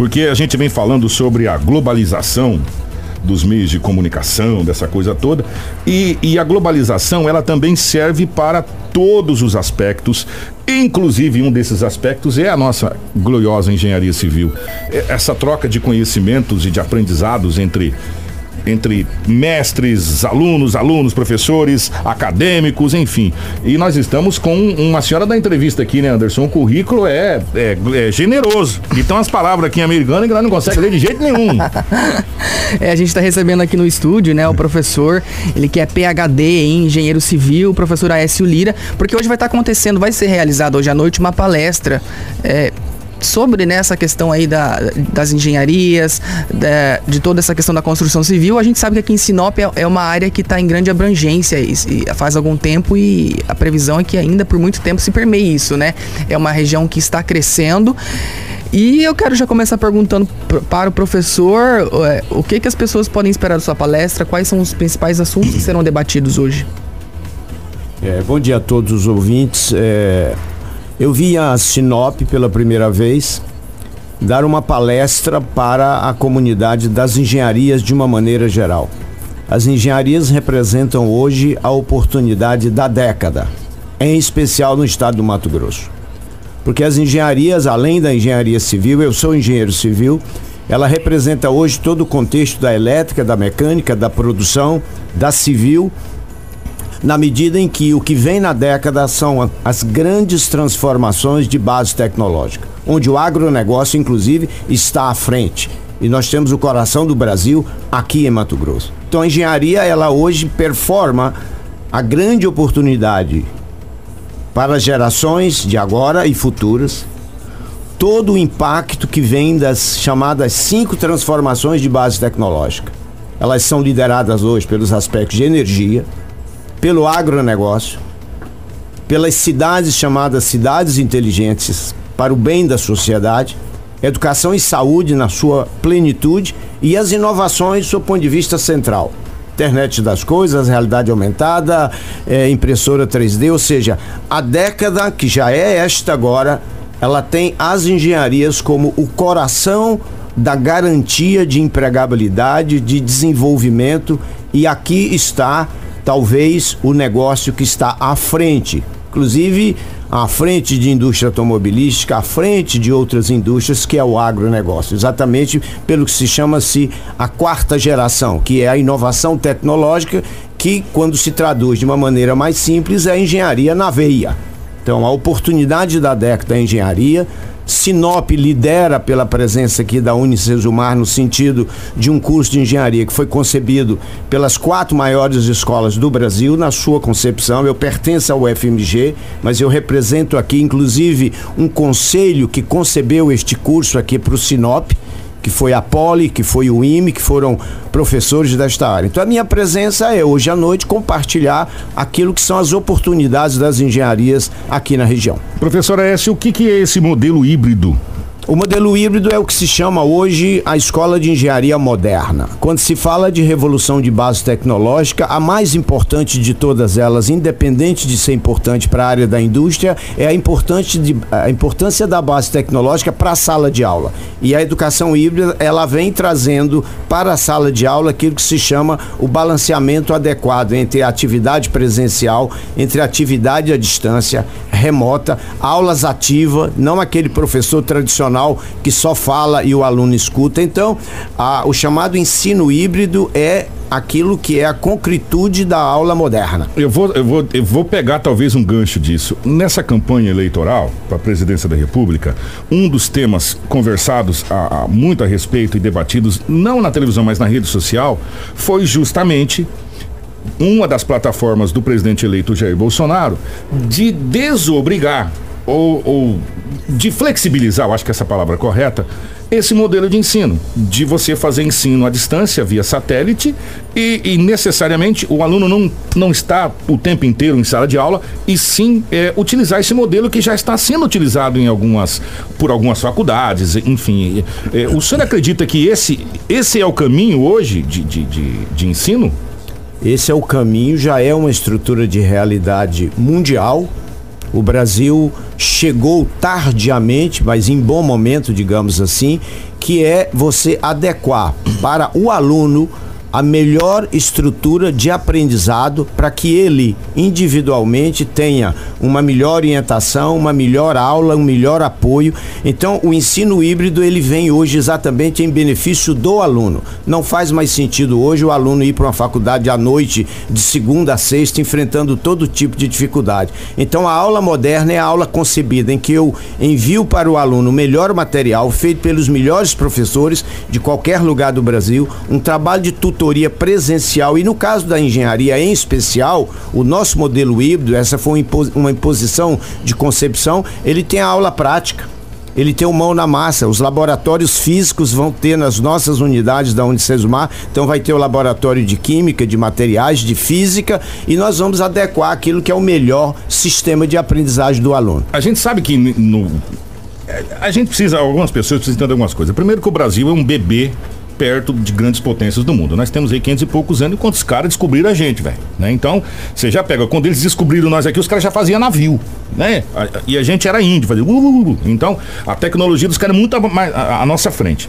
porque a gente vem falando sobre a globalização dos meios de comunicação, dessa coisa toda. E, e, a globalização, ela também serve para todos os aspectos, inclusive um desses aspectos é a nossa gloriosa engenharia civil. Essa troca de conhecimentos e de aprendizados entre entre mestres, alunos, alunos, professores, acadêmicos, enfim. E nós estamos com uma senhora da entrevista aqui, né, Anderson? O currículo é, é, é generoso. Então as palavras aqui em americano que não consegue ler de jeito nenhum. é, a gente está recebendo aqui no estúdio, né, o professor, ele que é PhD em engenheiro civil, professor Aécio Lira, porque hoje vai estar tá acontecendo, vai ser realizado hoje à noite uma palestra é, sobre né, essa questão aí da, das engenharias, da, de toda essa questão da construção civil, a gente sabe que aqui em Sinop é, é uma área que está em grande abrangência e, e, faz algum tempo e a previsão é que ainda por muito tempo se permeie isso, né? É uma região que está crescendo. E eu quero já começar perguntando para o professor o que, que as pessoas podem esperar da sua palestra, quais são os principais assuntos que serão debatidos hoje. É, bom dia a todos os ouvintes. É, eu vim a Sinop pela primeira vez dar uma palestra para a comunidade das engenharias de uma maneira geral. As engenharias representam hoje a oportunidade da década, em especial no estado do Mato Grosso. Porque as engenharias, além da engenharia civil, eu sou engenheiro civil, ela representa hoje todo o contexto da elétrica, da mecânica, da produção, da civil na medida em que o que vem na década são as grandes transformações de base tecnológica, onde o agronegócio, inclusive, está à frente. E nós temos o coração do Brasil aqui em Mato Grosso. Então a engenharia, ela hoje performa a grande oportunidade para gerações de agora e futuras, todo o impacto que vem das chamadas cinco transformações de base tecnológica. Elas são lideradas hoje pelos aspectos de energia, pelo agronegócio, pelas cidades chamadas cidades inteligentes para o bem da sociedade, educação e saúde na sua plenitude e as inovações do seu ponto de vista central. Internet das coisas, realidade aumentada, é, impressora 3D, ou seja, a década que já é esta agora, ela tem as engenharias como o coração da garantia de empregabilidade, de desenvolvimento, e aqui está talvez o negócio que está à frente, inclusive à frente de indústria automobilística, à frente de outras indústrias, que é o agronegócio, exatamente pelo que se chama-se a quarta geração, que é a inovação tecnológica, que quando se traduz de uma maneira mais simples é a engenharia na veia. Então, a oportunidade da década é engenharia, Sinop lidera pela presença aqui da Unicesumar no sentido de um curso de engenharia que foi concebido pelas quatro maiores escolas do Brasil na sua concepção. Eu pertenço ao FMG, mas eu represento aqui inclusive um conselho que concebeu este curso aqui para o Sinop que foi a Poli, que foi o IME, que foram professores desta área. Então a minha presença é hoje à noite compartilhar aquilo que são as oportunidades das engenharias aqui na região. Professora S, o que, que é esse modelo híbrido o modelo híbrido é o que se chama hoje a escola de engenharia moderna. Quando se fala de revolução de base tecnológica, a mais importante de todas elas, independente de ser importante para a área da indústria, é a, importante de, a importância da base tecnológica para a sala de aula. E a educação híbrida, ela vem trazendo para a sala de aula aquilo que se chama o balanceamento adequado entre a atividade presencial, entre a atividade à distância, remota, aulas ativas, não aquele professor tradicional que só fala e o aluno escuta. Então, a, o chamado ensino híbrido é aquilo que é a concretude da aula moderna. Eu vou, eu vou, eu vou pegar talvez um gancho disso. Nessa campanha eleitoral para a presidência da República, um dos temas conversados a, a, muito a respeito e debatidos, não na televisão, mas na rede social, foi justamente uma das plataformas do presidente eleito Jair Bolsonaro de desobrigar ou, ou de flexibilizar, eu acho que essa palavra é correta, esse modelo de ensino, de você fazer ensino à distância via satélite e, e, necessariamente o aluno não, não está o tempo inteiro em sala de aula e sim é, utilizar esse modelo que já está sendo utilizado em algumas por algumas faculdades, enfim. É, o senhor acredita que esse, esse é o caminho hoje de, de, de, de ensino? Esse é o caminho, já é uma estrutura de realidade mundial. O Brasil chegou tardiamente, mas em bom momento, digamos assim, que é você adequar para o aluno a melhor estrutura de aprendizado para que ele individualmente tenha uma melhor orientação, uma melhor aula, um melhor apoio. Então, o ensino híbrido ele vem hoje exatamente em benefício do aluno. Não faz mais sentido hoje o aluno ir para uma faculdade à noite, de segunda a sexta, enfrentando todo tipo de dificuldade. Então, a aula moderna é a aula concebida em que eu envio para o aluno o melhor material feito pelos melhores professores de qualquer lugar do Brasil, um trabalho de tutor consultoria presencial e no caso da engenharia em especial, o nosso modelo híbrido, essa foi uma imposição de concepção, ele tem a aula prática. Ele tem o mão na massa. Os laboratórios físicos vão ter nas nossas unidades da Unicesumar. Então vai ter o laboratório de química, de materiais, de física e nós vamos adequar aquilo que é o melhor sistema de aprendizagem do aluno. A gente sabe que no, a gente precisa, algumas pessoas precisam entender algumas coisas. Primeiro que o Brasil é um bebê perto de grandes potências do mundo. Nós temos aí 500 e poucos anos enquanto os caras descobriram a gente, velho. Né? Então, você já pega, quando eles descobriram nós aqui, os caras já faziam navio, né? E a gente era índio, fazia. Uh, uh, uh. Então, a tecnologia dos caras é muito à, nossa frente.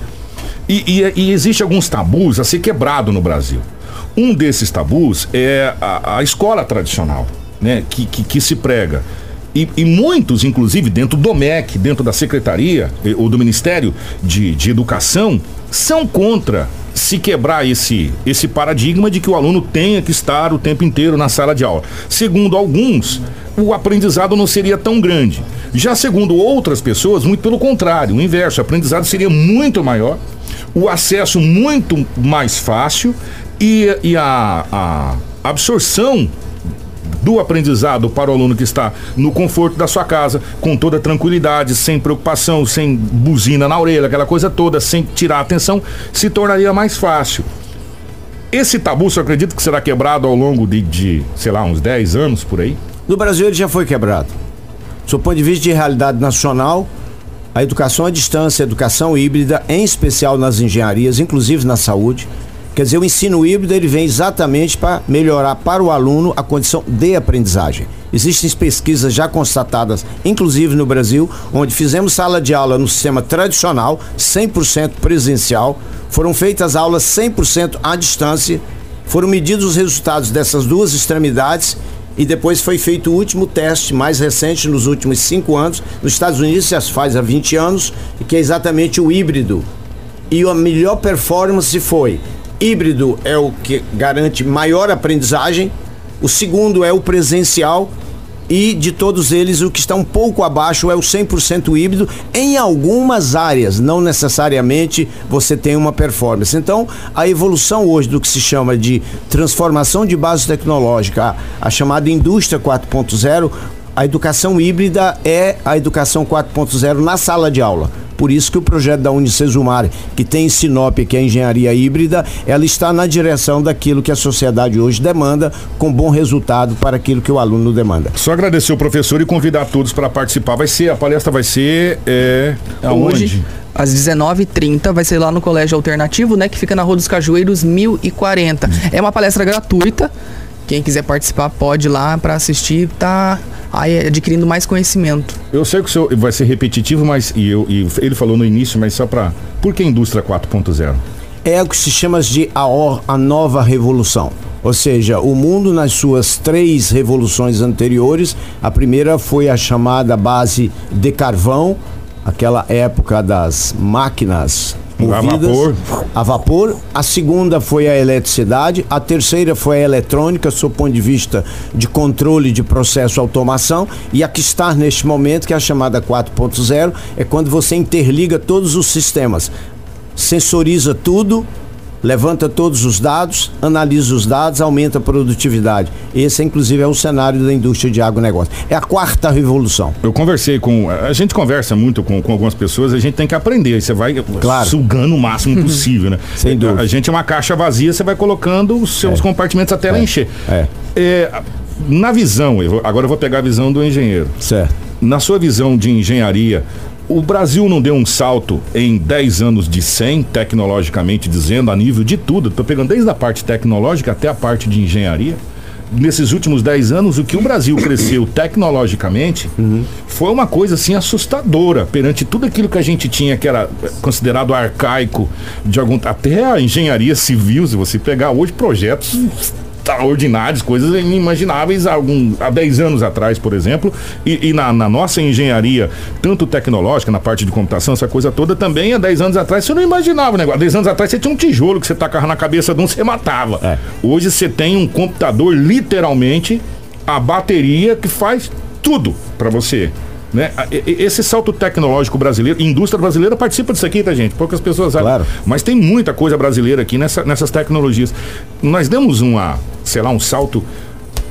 E, e, e existe alguns tabus a ser quebrado no Brasil. Um desses tabus é a, a escola tradicional, né? Que, que, que se prega. E, e, muitos, inclusive, dentro do MEC, dentro da Secretaria ou do Ministério de, de Educação, são contra se quebrar esse, esse paradigma de que o aluno tenha que estar o tempo inteiro na sala de aula. Segundo alguns, o aprendizado não seria tão grande. Já segundo outras pessoas, muito pelo contrário, o inverso, o aprendizado seria muito maior, o acesso muito mais fácil e, e a, a absorção do aprendizado para o aluno que está no conforto da sua casa, com toda tranquilidade, sem preocupação, sem buzina na orelha, aquela coisa toda, sem tirar a atenção, se tornaria mais fácil. Esse tabu, você acredita que será quebrado ao longo de, de, sei lá, uns 10 anos por aí? No Brasil ele já foi quebrado. Do ponto de vista de realidade nacional, a educação à distância, a educação híbrida, em especial nas engenharias, inclusive na saúde, Quer dizer, o ensino híbrido ele vem exatamente para melhorar para o aluno a condição de aprendizagem. Existem pesquisas já constatadas, inclusive no Brasil, onde fizemos sala de aula no sistema tradicional, 100% presencial, foram feitas aulas 100% à distância, foram medidos os resultados dessas duas extremidades e depois foi feito o último teste mais recente nos últimos cinco anos. Nos Estados Unidos já faz há 20 anos, que é exatamente o híbrido. E a melhor performance foi híbrido é o que garante maior aprendizagem, o segundo é o presencial e de todos eles o que está um pouco abaixo é o 100% híbrido em algumas áreas, não necessariamente você tem uma performance. Então, a evolução hoje do que se chama de transformação de base tecnológica, a, chamada indústria 4.0, a educação híbrida é a educação 4.0 na sala de aula. Por isso que o projeto da Unicesumar, que tem em Sinop, que é a engenharia híbrida, ela está na direção daquilo que a sociedade hoje demanda, com bom resultado para aquilo que o aluno demanda. Só agradecer o professor e convidar todos para participar. Vai ser, a palestra vai ser é, aonde? Hoje, às 19h30 vai ser lá no Colégio Alternativo, né? Que fica na Rua dos Cajueiros 1040. É uma palestra gratuita. Quem quiser participar pode ir lá para assistir, tá aí adquirindo mais conhecimento. Eu sei que o senhor vai ser repetitivo, mas e, eu, e ele falou no início, mas só para por que indústria 4.0? É o que se chama de a, a nova revolução. Ou seja, o mundo nas suas três revoluções anteriores, a primeira foi a chamada base de carvão, aquela época das máquinas movidas a vapor. a vapor. A segunda foi a eletricidade. A terceira foi a eletrônica, sob o ponto de vista de controle de processo automação. E a que está neste momento, que é a chamada 4.0, é quando você interliga todos os sistemas. Sensoriza tudo, levanta todos os dados, analisa os dados, aumenta a produtividade. Esse, inclusive, é o cenário da indústria de agronegócio. É a quarta revolução. Eu conversei com. A gente conversa muito com, com algumas pessoas, a gente tem que aprender. Você vai claro. sugando o máximo possível, né? Sem dúvida. A gente é uma caixa vazia, você vai colocando os seus é. compartimentos até ela é. encher. É. é. Na visão, eu, agora eu vou pegar a visão do engenheiro. Certo. Na sua visão de engenharia, o Brasil não deu um salto em 10 anos de 100, tecnologicamente dizendo, a nível de tudo. Estou pegando desde a parte tecnológica até a parte de engenharia. nesses últimos 10 anos, o que o Brasil cresceu tecnologicamente uhum. foi uma coisa assim assustadora perante tudo aquilo que a gente tinha que era considerado arcaico de algum até a engenharia civil, se você pegar hoje projetos extraordinários, coisas inimagináveis há, algum, há 10 anos atrás, por exemplo. E, e na, na, nossa engenharia, tanto tecnológica, na parte de computação, essa coisa toda, também há 10 anos atrás você não imaginava o negócio. Há 10 anos atrás você tinha um tijolo que você tacava na cabeça de um, você matava. É. Hoje você tem um computador, literalmente, a bateria que faz tudo para você. Né? Esse salto tecnológico brasileiro, indústria brasileira participa disso aqui, tá, gente? Poucas pessoas sabem. Claro. Mas tem muita coisa brasileira aqui nessa, nessas tecnologias. Nós demos uma, sei lá, um salto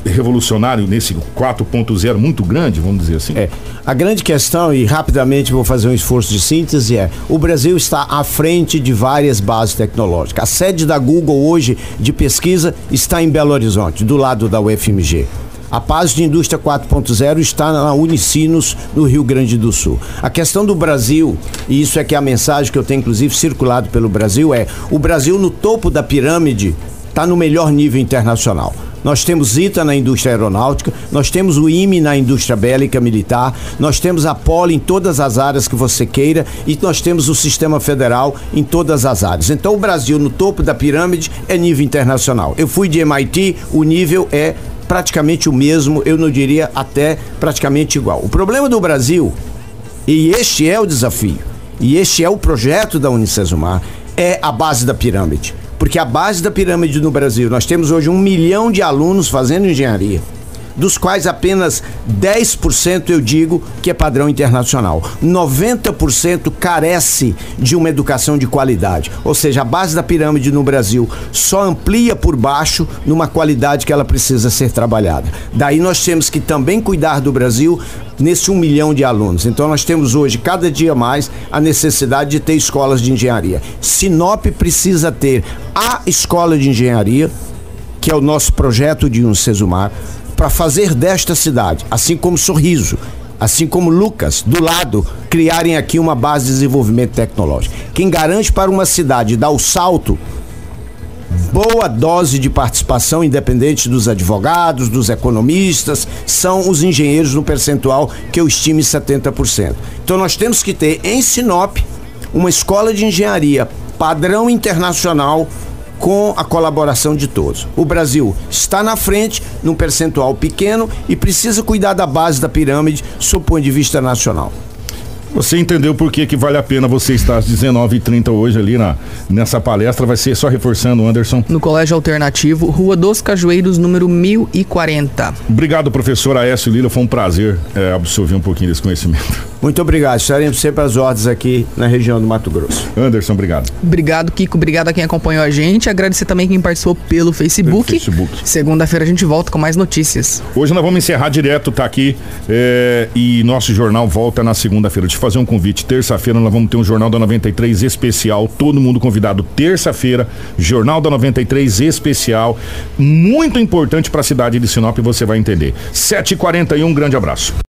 revolucionário nesse 4.0 muito grande, vamos dizer assim? É. A grande questão, e rapidamente vou fazer um esforço de síntese, é o Brasil está à frente de várias bases tecnológicas. A sede da Google hoje de pesquisa está em Belo Horizonte, do lado da UFMG. A Paz de Indústria 4.0 está na Unicinos, no Rio Grande do Sul. A questão do Brasil, e isso é que é a mensagem que eu tenho inclusive circulado pelo Brasil, é o Brasil no topo da pirâmide está no melhor nível internacional. Nós temos ITA na indústria aeronáutica, nós temos o IME na indústria bélica militar, nós temos a Poli em todas as áreas que você queira e nós temos o sistema federal em todas as áreas. Então o Brasil no topo da pirâmide é nível internacional. Eu fui de MIT, o nível é praticamente o mesmo, eu não diria até praticamente igual. O problema do Brasil, e este é o desafio, e este é o projeto da Unicesumar, é a base da pirâmide. Porque a base da pirâmide no Brasil, nós temos hoje um milhão de alunos fazendo engenharia dos quais apenas 10% eu digo que é padrão internacional. 90% carece de uma educação de qualidade. Ou seja, a base da pirâmide no Brasil só amplia por baixo numa qualidade que ela precisa ser trabalhada. Daí nós temos que também cuidar do Brasil nesse um milhão de alunos. Então nós temos hoje, cada dia mais, a necessidade de ter escolas de engenharia. Sinop precisa ter a escola de engenharia, que é o nosso projeto de um Sesumar para fazer desta cidade, assim como Sorriso, assim como Lucas, do lado, criarem aqui uma base de desenvolvimento tecnológico. Quem garante para uma cidade dar o salto, boa dose de participação, independente dos advogados, dos economistas, são os engenheiros no percentual que eu estime 70%. Então nós temos que ter em Sinop uma escola de engenharia padrão internacional com a colaboração de todos. O Brasil está na frente, num percentual pequeno, e precisa cuidar da base da pirâmide, sob o ponto de vista nacional. Você entendeu por que, que vale a pena você estar às 19h30 hoje ali na, nessa palestra? Vai ser só reforçando, Anderson. No Colégio Alternativo, Rua dos Cajueiros, número 1040. Obrigado, professor Aécio Lila. Foi um prazer é, absorver um pouquinho desse conhecimento. Muito obrigado. Estaremos sempre às ordens aqui na região do Mato Grosso. Anderson, obrigado. Obrigado, Kiko. Obrigado a quem acompanhou a gente. Agradecer também quem participou pelo Facebook. Facebook. Segunda-feira a gente volta com mais notícias. Hoje nós vamos encerrar direto, tá aqui. É, e nosso jornal volta na segunda-feira. Te fazer um convite. Terça-feira nós vamos ter um Jornal da 93 especial. Todo mundo convidado. Terça-feira, Jornal da 93 especial. Muito importante para a cidade de Sinop, você vai entender. 7h41, um grande abraço.